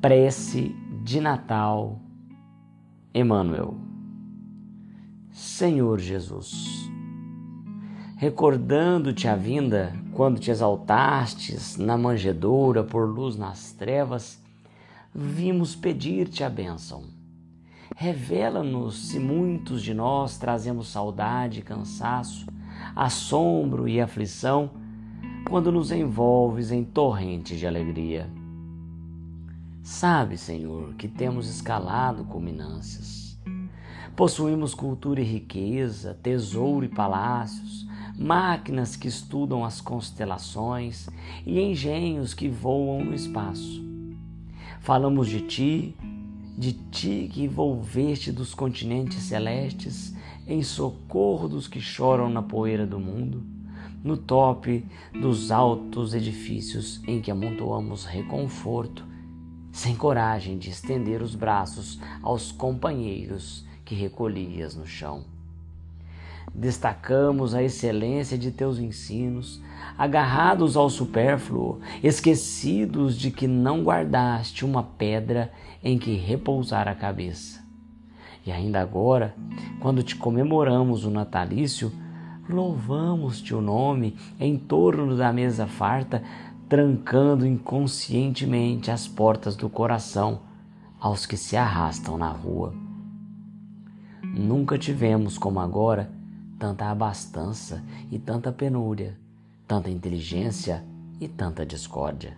Prece de Natal, Emmanuel. Senhor Jesus, recordando-te a vinda quando te exaltastes na manjedoura por luz nas trevas, vimos pedir-te a bênção. Revela-nos se muitos de nós trazemos saudade cansaço, assombro e aflição quando nos envolves em torrentes de alegria Sabe, Senhor, que temos escalado culminâncias. Possuímos cultura e riqueza, tesouro e palácios, máquinas que estudam as constelações e engenhos que voam no espaço. Falamos de ti, de ti que envolveste dos continentes celestes em socorro dos que choram na poeira do mundo, no tope dos altos edifícios em que amontoamos reconforto sem coragem de estender os braços aos companheiros que recolhias no chão. Destacamos a excelência de teus ensinos, agarrados ao supérfluo, esquecidos de que não guardaste uma pedra em que repousar a cabeça. E ainda agora, quando te comemoramos o natalício, louvamos-te o nome em torno da mesa farta, trancando inconscientemente as portas do coração aos que se arrastam na rua. Nunca tivemos como agora tanta abastança e tanta penúria, tanta inteligência e tanta discórdia.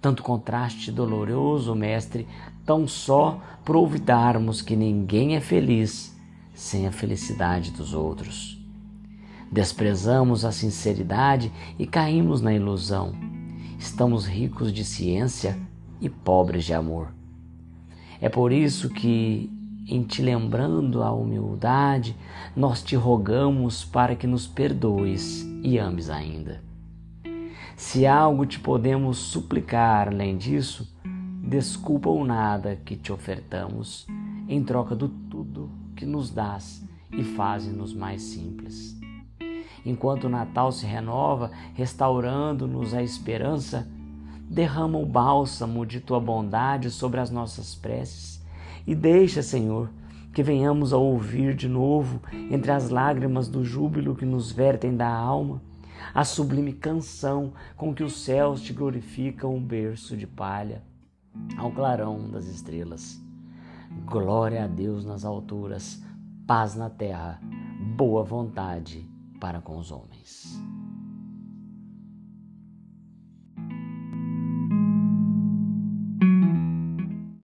Tanto contraste doloroso, mestre, tão só por ouvidarmos que ninguém é feliz sem a felicidade dos outros. Desprezamos a sinceridade e caímos na ilusão estamos ricos de ciência e pobres de amor. É por isso que, em te lembrando a humildade, nós te rogamos para que nos perdoes e ames ainda. Se algo te podemos suplicar além disso, desculpa o nada que te ofertamos, em troca do tudo que nos dás e fazes-nos mais simples enquanto o Natal se renova, restaurando-nos a esperança, derrama o bálsamo de tua bondade sobre as nossas preces e deixa, Senhor, que venhamos a ouvir de novo, entre as lágrimas do júbilo que nos vertem da alma, a sublime canção com que os céus te glorificam um berço de palha ao clarão das estrelas. Glória a Deus nas alturas, paz na terra, boa vontade para com os homens.